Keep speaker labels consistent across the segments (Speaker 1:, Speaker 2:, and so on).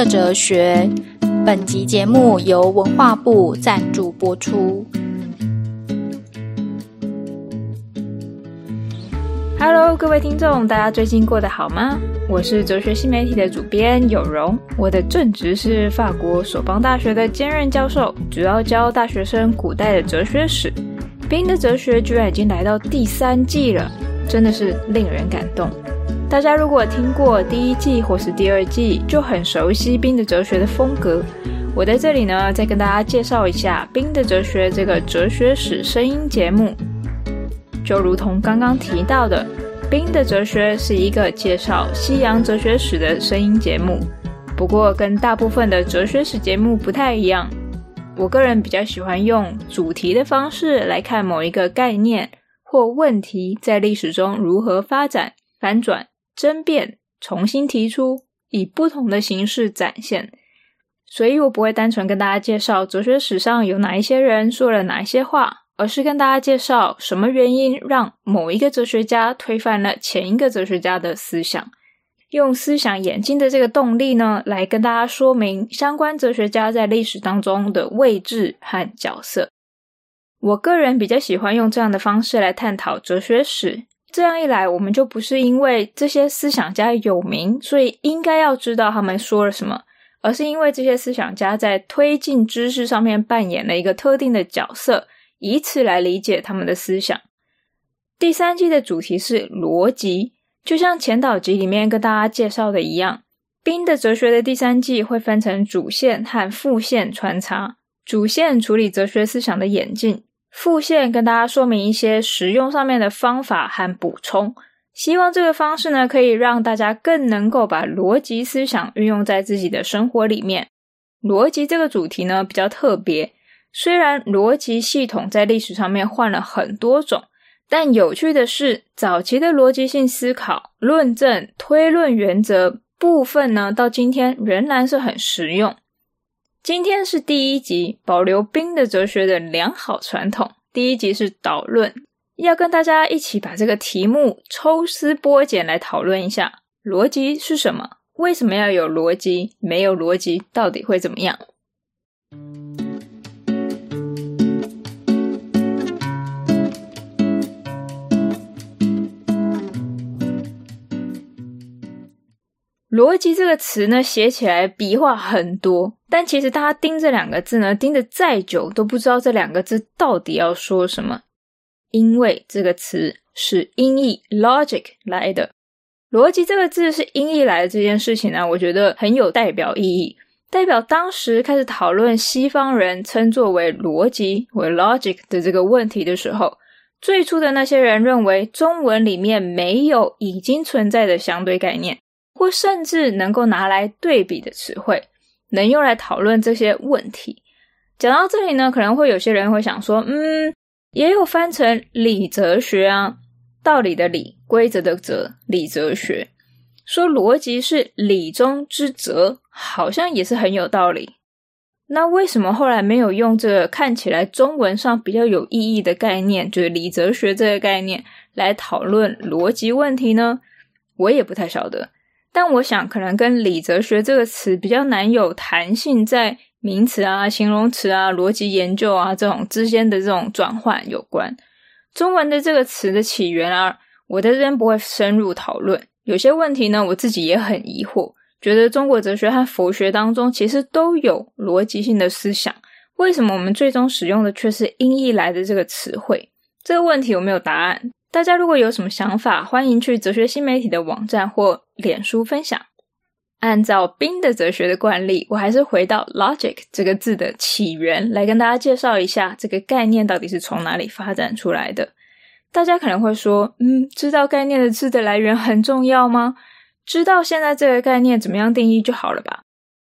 Speaker 1: 的哲学。本集节目由文化部赞助播出。
Speaker 2: Hello，各位听众，大家最近过得好吗？我是哲学新媒体的主编有容，我的正职是法国索邦大学的兼任教授，主要教大学生古代的哲学史。冰的哲学居然已经来到第三季了，真的是令人感动。大家如果听过第一季或是第二季，就很熟悉冰的哲学的风格。我在这里呢，再跟大家介绍一下《冰的哲学》这个哲学史声音节目。就如同刚刚提到的，《冰的哲学》是一个介绍西洋哲学史的声音节目。不过，跟大部分的哲学史节目不太一样。我个人比较喜欢用主题的方式来看某一个概念或问题在历史中如何发展、反转、争辩、重新提出，以不同的形式展现。所以我不会单纯跟大家介绍哲学史上有哪一些人说了哪一些话，而是跟大家介绍什么原因让某一个哲学家推翻了前一个哲学家的思想。用思想演进的这个动力呢，来跟大家说明相关哲学家在历史当中的位置和角色。我个人比较喜欢用这样的方式来探讨哲学史，这样一来，我们就不是因为这些思想家有名，所以应该要知道他们说了什么，而是因为这些思想家在推进知识上面扮演了一个特定的角色，以此来理解他们的思想。第三季的主题是逻辑。就像前导集里面跟大家介绍的一样，《冰的哲学》的第三季会分成主线和副线穿插。主线处理哲学思想的演进，复线跟大家说明一些实用上面的方法和补充。希望这个方式呢，可以让大家更能够把逻辑思想运用在自己的生活里面。逻辑这个主题呢，比较特别，虽然逻辑系统在历史上面换了很多种。但有趣的是，早期的逻辑性思考、论证、推论原则部分呢，到今天仍然是很实用。今天是第一集，保留冰的哲学的良好传统。第一集是导论，要跟大家一起把这个题目抽丝剥茧来讨论一下：逻辑是什么？为什么要有逻辑？没有逻辑到底会怎么样？逻辑这个词呢，写起来笔画很多，但其实大家盯这两个字呢，盯得再久都不知道这两个字到底要说什么，因为这个词是音译 logic 来的。逻辑这个字是音译来的这件事情呢，我觉得很有代表意义，代表当时开始讨论西方人称作为逻辑为 logic 的这个问题的时候，最初的那些人认为中文里面没有已经存在的相对概念。或甚至能够拿来对比的词汇，能用来讨论这些问题。讲到这里呢，可能会有些人会想说，嗯，也有翻成理哲学啊，道理的理，规则的则，理哲学。说逻辑是理中之则，好像也是很有道理。那为什么后来没有用这个看起来中文上比较有意义的概念，就是理哲学这个概念来讨论逻辑问题呢？我也不太晓得。但我想，可能跟理哲学这个词比较难有弹性，在名词啊、形容词啊、逻辑研究啊这种之间的这种转换有关。中文的这个词的起源啊，我在这边不会深入讨论。有些问题呢，我自己也很疑惑，觉得中国哲学和佛学当中其实都有逻辑性的思想，为什么我们最终使用的却是音译来的这个词汇？这个问题我没有答案。大家如果有什么想法，欢迎去哲学新媒体的网站或脸书分享。按照冰的哲学的惯例，我还是回到 logic 这个字的起源，来跟大家介绍一下这个概念到底是从哪里发展出来的。大家可能会说，嗯，知道概念的字的来源很重要吗？知道现在这个概念怎么样定义就好了吧？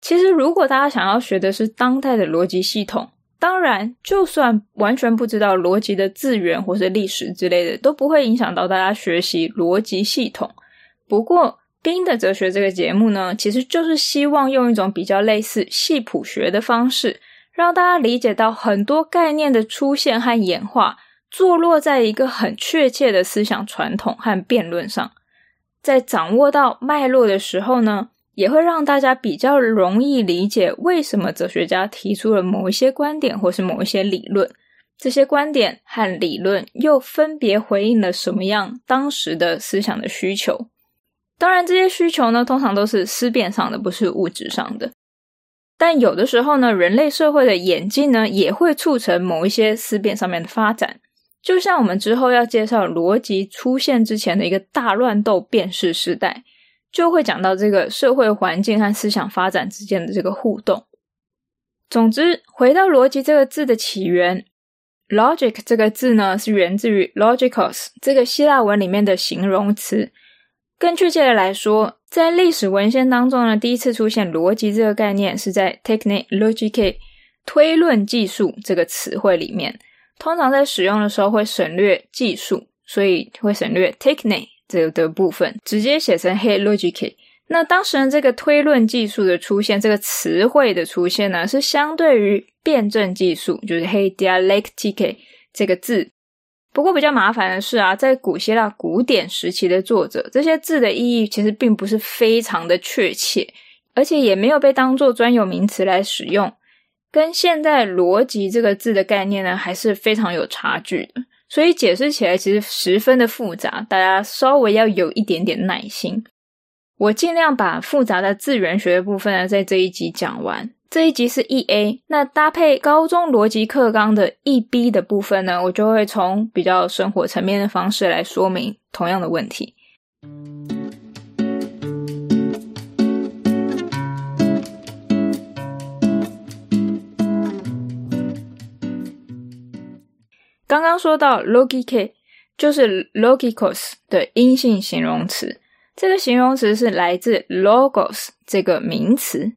Speaker 2: 其实，如果大家想要学的是当代的逻辑系统，当然，就算完全不知道逻辑的字源或是历史之类的，都不会影响到大家学习逻辑系统。不过，《冰的哲学》这个节目呢，其实就是希望用一种比较类似系谱学的方式，让大家理解到很多概念的出现和演化，坐落在一个很确切的思想传统和辩论上。在掌握到脉络的时候呢，也会让大家比较容易理解为什么哲学家提出了某一些观点或是某一些理论。这些观点和理论又分别回应了什么样当时的思想的需求？当然，这些需求呢，通常都是思辨上的，不是物质上的。但有的时候呢，人类社会的演进呢，也会促成某一些思辨上面的发展。就像我们之后要介绍逻辑出现之前的一个大乱斗辨识时代，就会讲到这个社会环境和思想发展之间的这个互动。总之，回到逻辑这个字的起源。Logic 这个字呢，是源自于 “logicos” 这个希腊文里面的形容词。更确切的来说，在历史文献当中呢，第一次出现逻辑这个概念是在 Technic Logic 推论技术这个词汇里面。通常在使用的时候会省略技术，所以会省略 techne 这的部分，直接写成 hey logic。那当时呢，这个推论技术的出现，这个词汇的出现呢，是相对于辩证技术，就是 he dialectic” 这个字。不过比较麻烦的是啊，在古希腊古典时期的作者，这些字的意义其实并不是非常的确切，而且也没有被当做专有名词来使用，跟现在逻辑这个字的概念呢，还是非常有差距的。所以解释起来其实十分的复杂，大家稍微要有一点点耐心。我尽量把复杂的自然学的部分呢，在这一集讲完。这一集是 E A，那搭配高中逻辑课纲的 E B 的部分呢，我就会从比较生活层面的方式来说明同样的问题。刚刚说到 logike，就是 logikos 的阴性形容词。这个形容词是来自 logos 这个名词。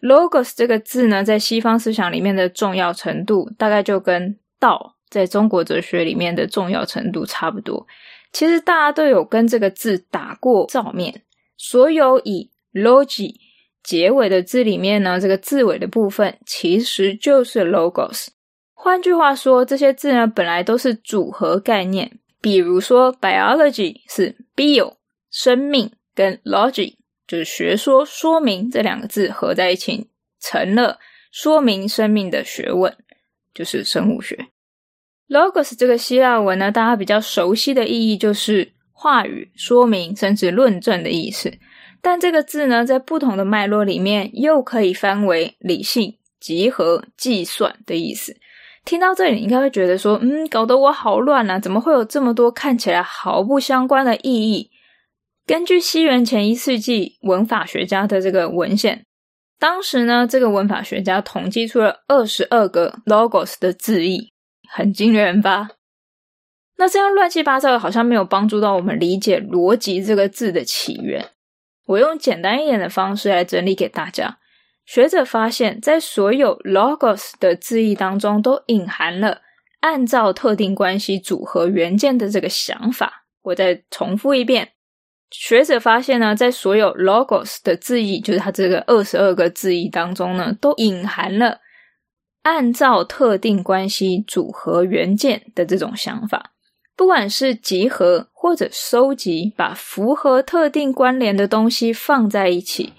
Speaker 2: logos 这个字呢，在西方思想里面的重要程度，大概就跟道在中国哲学里面的重要程度差不多。其实大家都有跟这个字打过照面。所有以 logi 结尾的字里面呢，这个字尾的部分其实就是 logos。换句话说，这些字呢，本来都是组合概念。比如说 biology 是 bio。生命跟 logic 就是学说说明这两个字合在一起，成了说明生命的学问，就是生物学。logos 这个希腊文呢，大家比较熟悉的意义就是话语、说明甚至论证的意思。但这个字呢，在不同的脉络里面，又可以翻为理性、集合、计算的意思。听到这里，你应该会觉得说，嗯，搞得我好乱啊！怎么会有这么多看起来毫不相关的意义？根据西元前一世纪文法学家的这个文献，当时呢，这个文法学家统计出了二十二个 logos 的字义，很惊人吧？那这样乱七八糟的，好像没有帮助到我们理解“逻辑”这个字的起源。我用简单一点的方式来整理给大家。学者发现，在所有 logos 的字义当中，都隐含了按照特定关系组合元件的这个想法。我再重复一遍。学者发现呢，在所有 logos 的字义，就是它这个二十二个字义当中呢，都隐含了按照特定关系组合元件的这种想法。不管是集合或者收集，把符合特定关联的东西放在一起，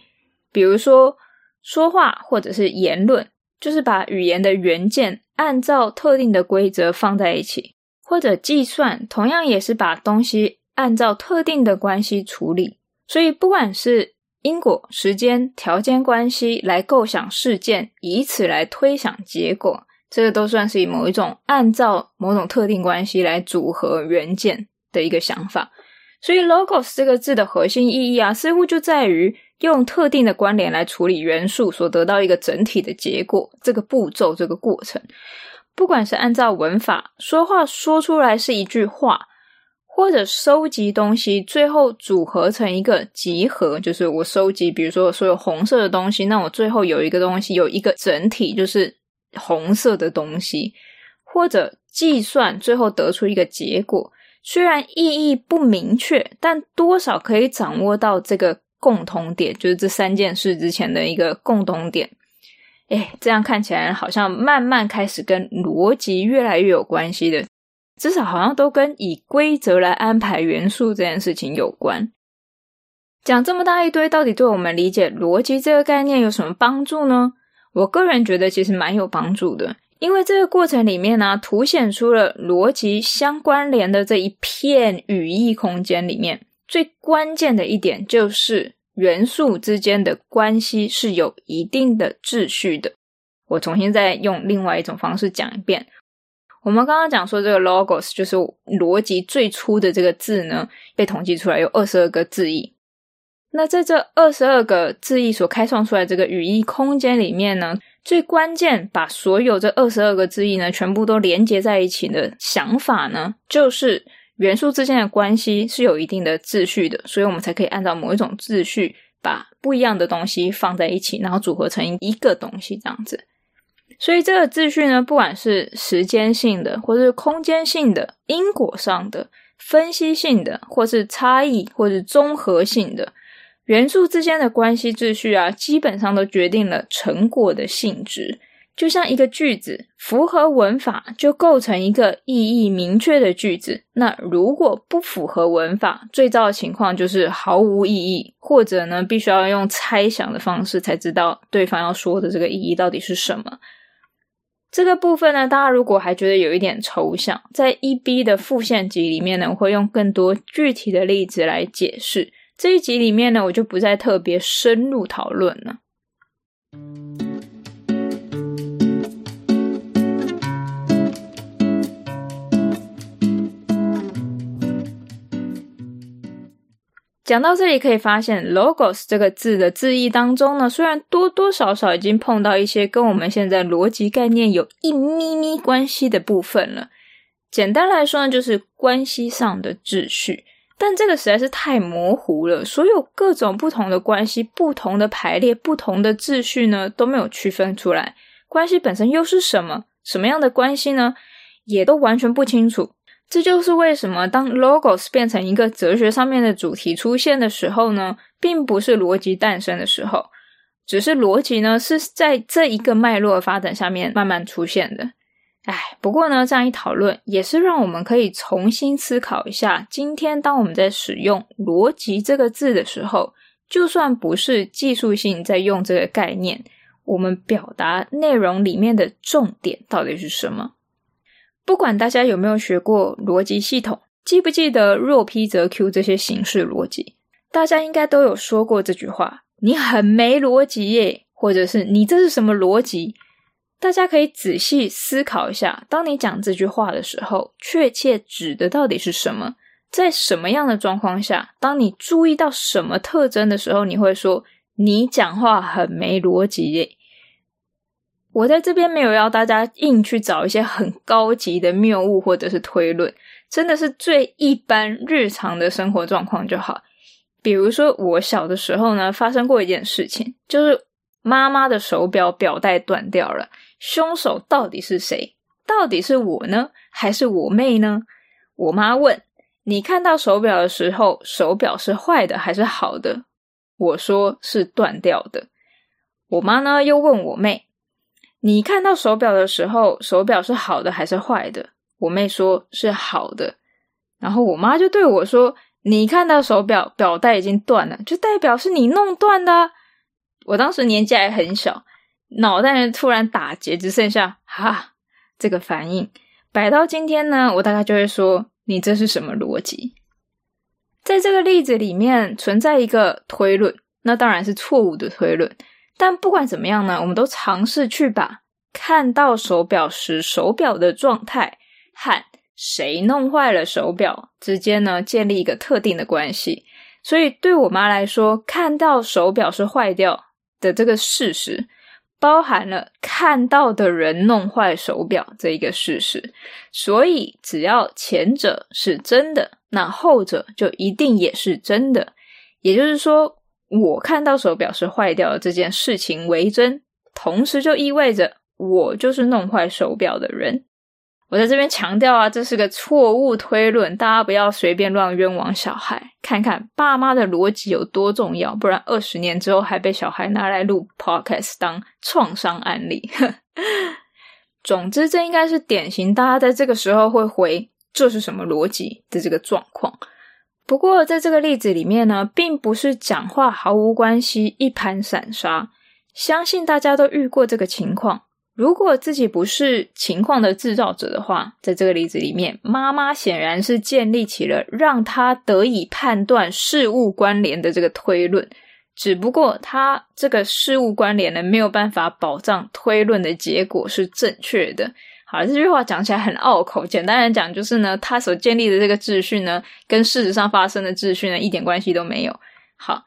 Speaker 2: 比如说说话或者是言论，就是把语言的元件按照特定的规则放在一起，或者计算，同样也是把东西。按照特定的关系处理，所以不管是因果、时间、条件关系来构想事件，以此来推想结果，这个都算是以某一种按照某种特定关系来组合元件的一个想法。所以 logos 这个字的核心意义啊，似乎就在于用特定的关联来处理元素，所得到一个整体的结果。这个步骤，这个过程，不管是按照文法说话说出来是一句话。或者收集东西，最后组合成一个集合，就是我收集，比如说所有红色的东西，那我最后有一个东西，有一个整体，就是红色的东西。或者计算，最后得出一个结果，虽然意义不明确，但多少可以掌握到这个共同点，就是这三件事之前的一个共同点。诶，这样看起来好像慢慢开始跟逻辑越来越有关系的。至少好像都跟以规则来安排元素这件事情有关。讲这么大一堆，到底对我们理解逻辑这个概念有什么帮助呢？我个人觉得其实蛮有帮助的，因为这个过程里面呢，凸显出了逻辑相关联的这一片语义空间里面最关键的一点，就是元素之间的关系是有一定的秩序的。我重新再用另外一种方式讲一遍。我们刚刚讲说，这个 logos 就是逻辑最初的这个字呢，被统计出来有二十二个字义。那在这二十二个字义所开创出来这个语义空间里面呢，最关键把所有这二十二个字义呢，全部都连接在一起的想法呢，就是元素之间的关系是有一定的秩序的，所以我们才可以按照某一种秩序，把不一样的东西放在一起，然后组合成一个东西，这样子。所以这个秩序呢，不管是时间性的，或是空间性的、因果上的、分析性的，或是差异，或是综合性的，元素之间的关系秩序啊，基本上都决定了成果的性质。就像一个句子符合文法，就构成一个意义明确的句子；那如果不符合文法，最糟的情况就是毫无意义，或者呢，必须要用猜想的方式才知道对方要说的这个意义到底是什么。这个部分呢，大家如果还觉得有一点抽象，在 E B 的复现集里面呢，我会用更多具体的例子来解释。这一集里面呢，我就不再特别深入讨论了。讲到这里，可以发现 “logos” 这个字的字义当中呢，虽然多多少少已经碰到一些跟我们现在逻辑概念有一咪咪关系的部分了。简单来说呢，就是关系上的秩序。但这个实在是太模糊了，所有各种不同的关系、不同的排列、不同的秩序呢，都没有区分出来。关系本身又是什么？什么样的关系呢？也都完全不清楚。这就是为什么当 logos 变成一个哲学上面的主题出现的时候呢，并不是逻辑诞生的时候，只是逻辑呢是在这一个脉络发展下面慢慢出现的。哎，不过呢，这样一讨论也是让我们可以重新思考一下，今天当我们在使用“逻辑”这个字的时候，就算不是技术性在用这个概念，我们表达内容里面的重点到底是什么？不管大家有没有学过逻辑系统，记不记得若 P 则 Q 这些形式逻辑，大家应该都有说过这句话：“你很没逻辑耶”，或者是“你这是什么逻辑”？大家可以仔细思考一下，当你讲这句话的时候，确切指的到底是什么？在什么样的状况下，当你注意到什么特征的时候，你会说你讲话很没逻辑耶？我在这边没有要大家硬去找一些很高级的谬误或者是推论，真的是最一般日常的生活状况就好。比如说，我小的时候呢，发生过一件事情，就是妈妈的手表表带断掉了，凶手到底是谁？到底是我呢，还是我妹呢？我妈问：“你看到手表的时候，手表是坏的还是好的？”我说：“是断掉的。”我妈呢又问我妹。你看到手表的时候，手表是好的还是坏的？我妹说是好的，然后我妈就对我说：“你看到手表表带已经断了，就代表是你弄断的。”我当时年纪还很小，脑袋突然打结，只剩下哈这个反应。摆到今天呢，我大概就会说：“你这是什么逻辑？”在这个例子里面存在一个推论，那当然是错误的推论。但不管怎么样呢，我们都尝试去把看到手表时手表的状态和谁弄坏了手表之间呢，建立一个特定的关系。所以对我妈来说，看到手表是坏掉的这个事实，包含了看到的人弄坏手表这一个事实。所以只要前者是真的，那后者就一定也是真的。也就是说，我看到手表是坏掉的这件事情为真，同时就意味着我就是弄坏手表的人。我在这边强调啊，这是个错误推论，大家不要随便乱冤枉小孩。看看爸妈的逻辑有多重要，不然二十年之后还被小孩拿来录 podcast 当创伤案例。总之，这应该是典型大家在这个时候会回“这是什么逻辑”的这个状况。不过在这个例子里面呢，并不是讲话毫无关系，一盘散沙。相信大家都遇过这个情况。如果自己不是情况的制造者的话，在这个例子里面，妈妈显然是建立起了让他得以判断事物关联的这个推论，只不过他这个事物关联呢，没有办法保障推论的结果是正确的。好，这句话讲起来很拗口，简单来讲就是呢，他所建立的这个秩序呢，跟事实上发生的秩序呢，一点关系都没有。好，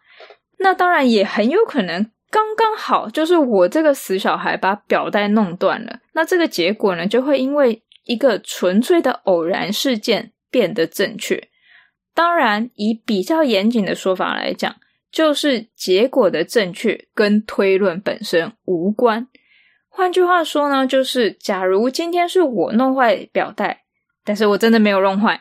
Speaker 2: 那当然也很有可能。刚刚好，就是我这个死小孩把表带弄断了，那这个结果呢，就会因为一个纯粹的偶然事件变得正确。当然，以比较严谨的说法来讲，就是结果的正确跟推论本身无关。换句话说呢，就是假如今天是我弄坏表带，但是我真的没有弄坏。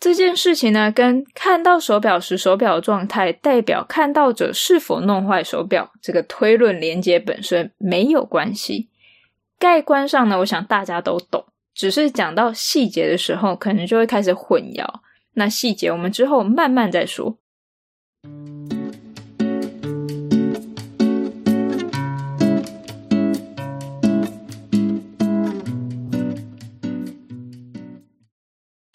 Speaker 2: 这件事情呢，跟看到手表时手表状态代表看到者是否弄坏手表这个推论连接本身没有关系。概观上呢，我想大家都懂，只是讲到细节的时候，可能就会开始混淆。那细节我们之后慢慢再说。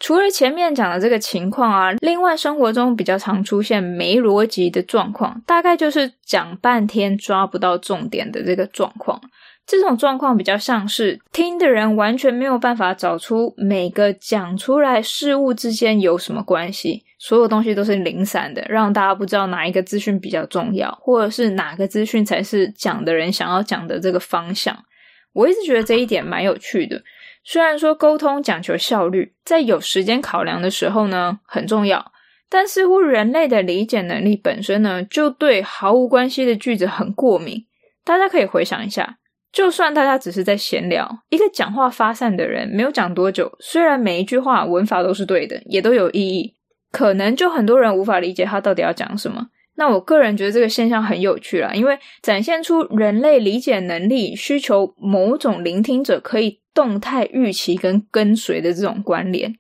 Speaker 2: 除了前面讲的这个情况啊，另外生活中比较常出现没逻辑的状况，大概就是讲半天抓不到重点的这个状况。这种状况比较像是听的人完全没有办法找出每个讲出来事物之间有什么关系，所有东西都是零散的，让大家不知道哪一个资讯比较重要，或者是哪个资讯才是讲的人想要讲的这个方向。我一直觉得这一点蛮有趣的。虽然说沟通讲求效率，在有时间考量的时候呢，很重要，但似乎人类的理解能力本身呢，就对毫无关系的句子很过敏。大家可以回想一下，就算大家只是在闲聊，一个讲话发散的人，没有讲多久，虽然每一句话文法都是对的，也都有意义，可能就很多人无法理解他到底要讲什么。那我个人觉得这个现象很有趣啦，因为展现出人类理解能力需求某种聆听者可以动态预期跟跟随的这种关联，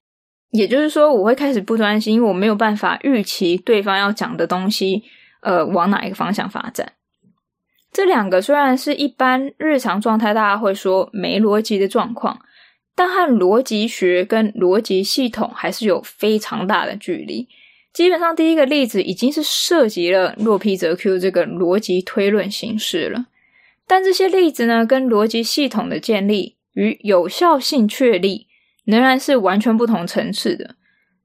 Speaker 2: 也就是说，我会开始不专心，因为我没有办法预期对方要讲的东西，呃，往哪一个方向发展。这两个虽然是一般日常状态，大家会说没逻辑的状况，但和逻辑学跟逻辑系统还是有非常大的距离。基本上，第一个例子已经是涉及了洛皮则 Q 这个逻辑推论形式了。但这些例子呢，跟逻辑系统的建立与有效性确立仍然是完全不同层次的。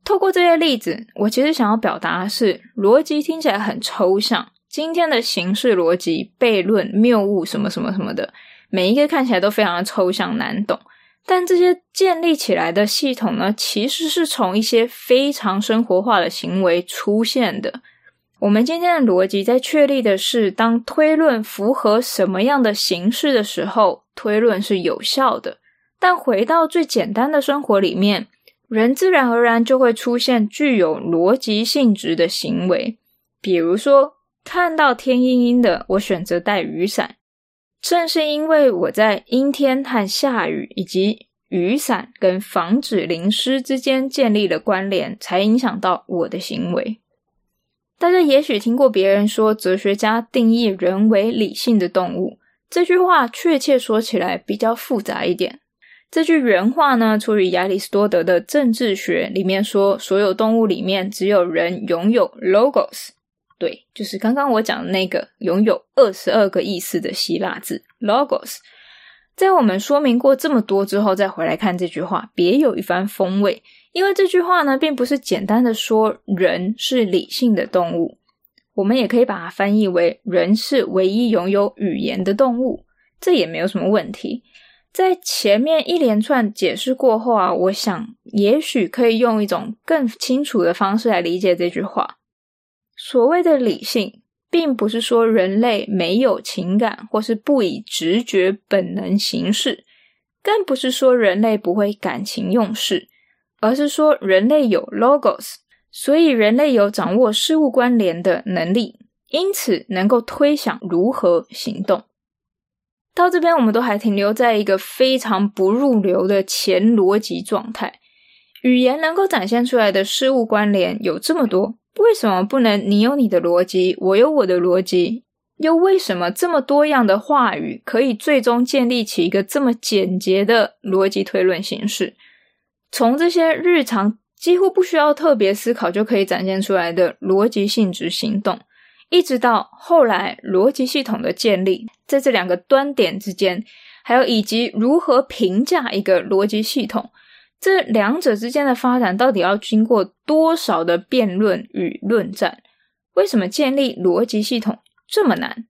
Speaker 2: 透过这些例子，我其实想要表达的是，逻辑听起来很抽象。今天的形式逻辑、悖论、谬误什么什么什么的，每一个看起来都非常的抽象难懂。但这些建立起来的系统呢，其实是从一些非常生活化的行为出现的。我们今天的逻辑在确立的是，当推论符合什么样的形式的时候，推论是有效的。但回到最简单的生活里面，人自然而然就会出现具有逻辑性质的行为，比如说看到天阴阴的，我选择带雨伞。正是因为我在阴天和下雨以及雨伞跟防止淋湿之间建立了关联，才影响到我的行为。大家也许听过别人说，哲学家定义人为理性的动物，这句话确切说起来比较复杂一点。这句原话呢，出于亚里士多德的《政治学》里面说，所有动物里面只有人拥有 logos。对，就是刚刚我讲的那个拥有二十二个意思的希腊字 logos。在我们说明过这么多之后，再回来看这句话，别有一番风味。因为这句话呢，并不是简单的说人是理性的动物，我们也可以把它翻译为人是唯一拥有语言的动物，这也没有什么问题。在前面一连串解释过后啊，我想也许可以用一种更清楚的方式来理解这句话。所谓的理性，并不是说人类没有情感，或是不以直觉本能行事，更不是说人类不会感情用事，而是说人类有 logos，所以人类有掌握事物关联的能力，因此能够推想如何行动。到这边，我们都还停留在一个非常不入流的前逻辑状态。语言能够展现出来的事物关联有这么多，为什么不能你有你的逻辑，我有我的逻辑？又为什么这么多样的话语可以最终建立起一个这么简洁的逻辑推论形式？从这些日常几乎不需要特别思考就可以展现出来的逻辑性质行动，一直到后来逻辑系统的建立，在这两个端点之间，还有以及如何评价一个逻辑系统。这两者之间的发展到底要经过多少的辩论与论战？为什么建立逻辑系统这么难？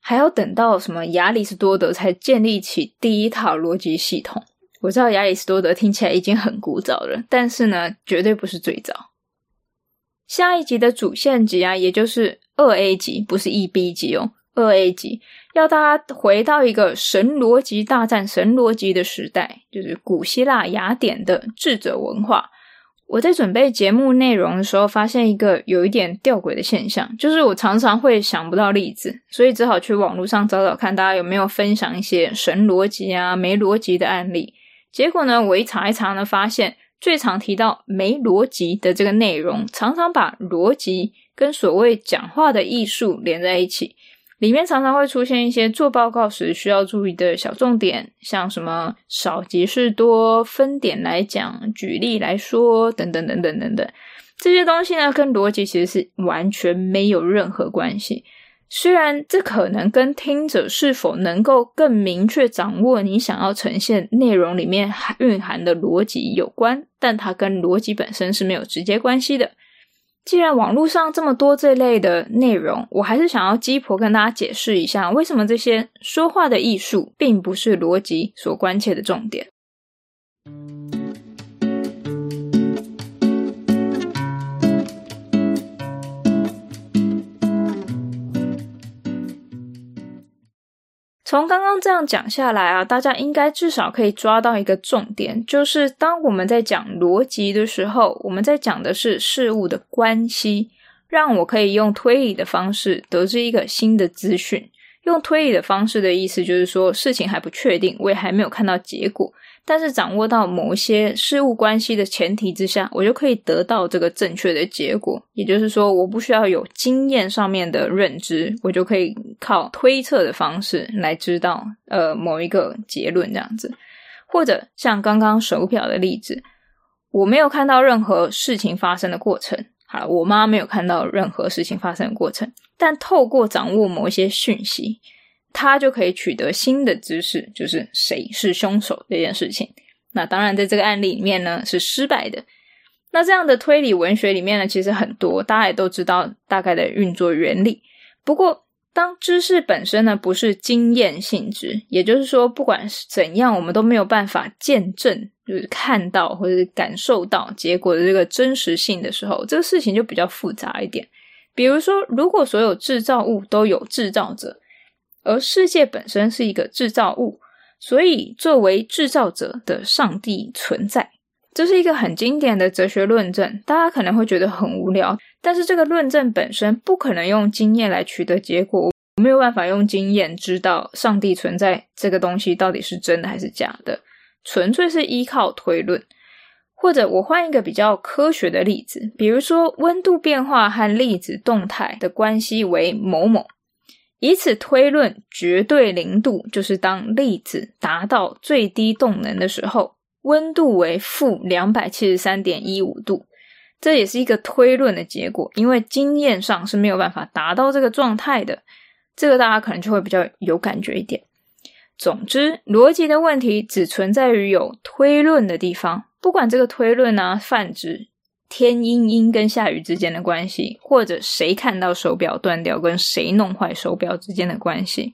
Speaker 2: 还要等到什么亚里士多德才建立起第一套逻辑系统？我知道亚里士多德听起来已经很古早了，但是呢，绝对不是最早。下一集的主线集啊，也就是二 A 集，不是一 B 集哦，二 A 集。要大家回到一个神逻辑大战神逻辑的时代，就是古希腊雅典的智者文化。我在准备节目内容的时候，发现一个有一点吊诡的现象，就是我常常会想不到例子，所以只好去网络上找找看，大家有没有分享一些神逻辑啊、没逻辑的案例。结果呢，我一查一查呢，发现最常提到没逻辑的这个内容，常常把逻辑跟所谓讲话的艺术连在一起。里面常常会出现一些做报告时需要注意的小重点，像什么少即是多、分点来讲、举例来说等等等等等等。这些东西呢，跟逻辑其实是完全没有任何关系。虽然这可能跟听者是否能够更明确掌握你想要呈现内容里面蕴含的逻辑有关，但它跟逻辑本身是没有直接关系的。既然网络上这么多这类的内容，我还是想要鸡婆跟大家解释一下，为什么这些说话的艺术并不是逻辑所关切的重点。从刚刚这样讲下来啊，大家应该至少可以抓到一个重点，就是当我们在讲逻辑的时候，我们在讲的是事物的关系，让我可以用推理的方式得知一个新的资讯。用推理的方式的意思就是说，事情还不确定，我也还没有看到结果。但是掌握到某些事物关系的前提之下，我就可以得到这个正确的结果。也就是说，我不需要有经验上面的认知，我就可以靠推测的方式来知道呃某一个结论这样子。或者像刚刚手表的例子，我没有看到任何事情发生的过程，好，我妈没有看到任何事情发生的过程，但透过掌握某一些讯息。他就可以取得新的知识，就是谁是凶手这件事情。那当然，在这个案例里面呢，是失败的。那这样的推理文学里面呢，其实很多，大家也都知道大概的运作原理。不过，当知识本身呢，不是经验性质，也就是说，不管是怎样，我们都没有办法见证，就是看到或者是感受到结果的这个真实性的时候，这个事情就比较复杂一点。比如说，如果所有制造物都有制造者。而世界本身是一个制造物，所以作为制造者的上帝存在，这是一个很经典的哲学论证。大家可能会觉得很无聊，但是这个论证本身不可能用经验来取得结果，我没有办法用经验知道上帝存在这个东西到底是真的还是假的，纯粹是依靠推论。或者我换一个比较科学的例子，比如说温度变化和粒子动态的关系为某某。以此推论，绝对零度就是当粒子达到最低动能的时候，温度为负两百七十三点一五度。这也是一个推论的结果，因为经验上是没有办法达到这个状态的。这个大家可能就会比较有感觉一点。总之，逻辑的问题只存在于有推论的地方，不管这个推论呢泛指。天阴阴跟下雨之间的关系，或者谁看到手表断掉跟谁弄坏手表之间的关系，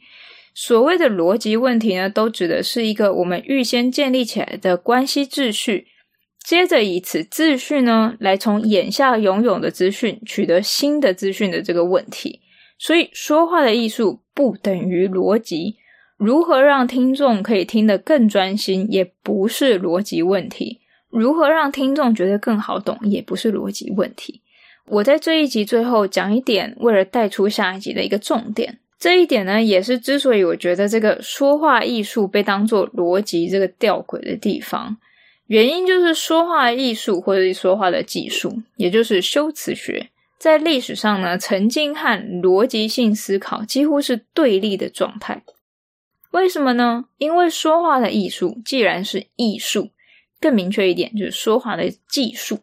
Speaker 2: 所谓的逻辑问题呢，都指的是一个我们预先建立起来的关系秩序，接着以此秩序呢，来从眼下拥有的资讯取得新的资讯的这个问题。所以，说话的艺术不等于逻辑，如何让听众可以听得更专心，也不是逻辑问题。如何让听众觉得更好懂，也不是逻辑问题。我在这一集最后讲一点，为了带出下一集的一个重点。这一点呢，也是之所以我觉得这个说话艺术被当做逻辑这个吊诡的地方。原因就是说话艺术或者说话的技术，也就是修辞学，在历史上呢，曾经和逻辑性思考几乎是对立的状态。为什么呢？因为说话的艺术既然是艺术，更明确一点就是说话的技术。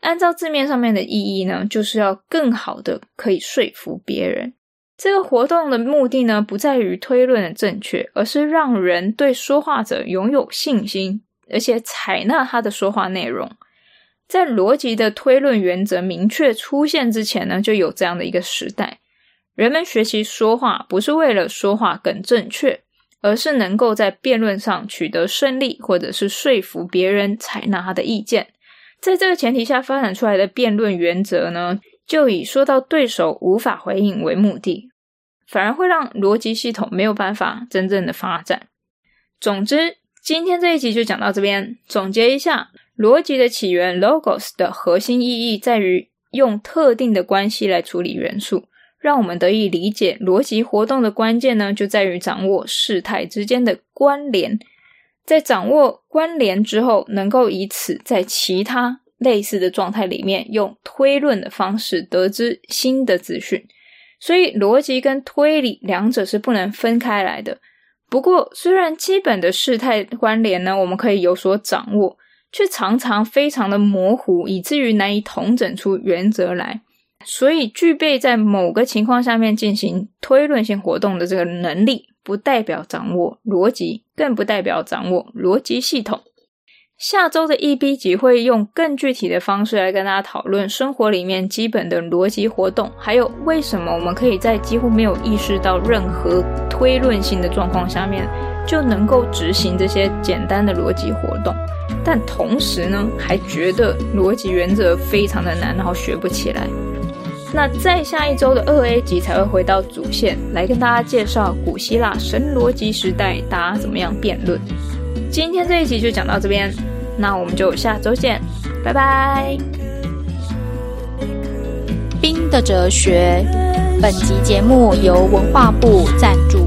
Speaker 2: 按照字面上面的意义呢，就是要更好的可以说服别人。这个活动的目的呢，不在于推论的正确，而是让人对说话者拥有信心，而且采纳他的说话内容。在逻辑的推论原则明确出现之前呢，就有这样的一个时代。人们学习说话，不是为了说话更正确，而是能够在辩论上取得胜利，或者是说服别人采纳他的意见。在这个前提下发展出来的辩论原则呢，就以说到对手无法回应为目的，反而会让逻辑系统没有办法真正的发展。总之，今天这一集就讲到这边。总结一下，逻辑的起源 （logos） 的核心意义在于用特定的关系来处理元素，让我们得以理解逻辑活动的关键呢，就在于掌握事态之间的关联。在掌握关联之后，能够以此在其他类似的状态里面，用推论的方式得知新的资讯。所以，逻辑跟推理两者是不能分开来的。不过，虽然基本的事态关联呢，我们可以有所掌握，却常常非常的模糊，以至于难以统整出原则来。所以，具备在某个情况下面进行推论性活动的这个能力，不代表掌握逻辑，更不代表掌握逻辑系统。下周的 E B 集会用更具体的方式来跟大家讨论生活里面基本的逻辑活动，还有为什么我们可以在几乎没有意识到任何推论性的状况下面，就能够执行这些简单的逻辑活动，但同时呢，还觉得逻辑原则非常的难，然后学不起来。那再下一周的二 A 集才会回到主线，来跟大家介绍古希腊神逻辑时代，大家怎么样辩论。今天这一集就讲到这边。那我们就下周见，拜拜。
Speaker 1: 冰的哲学，本集节目由文化部赞助。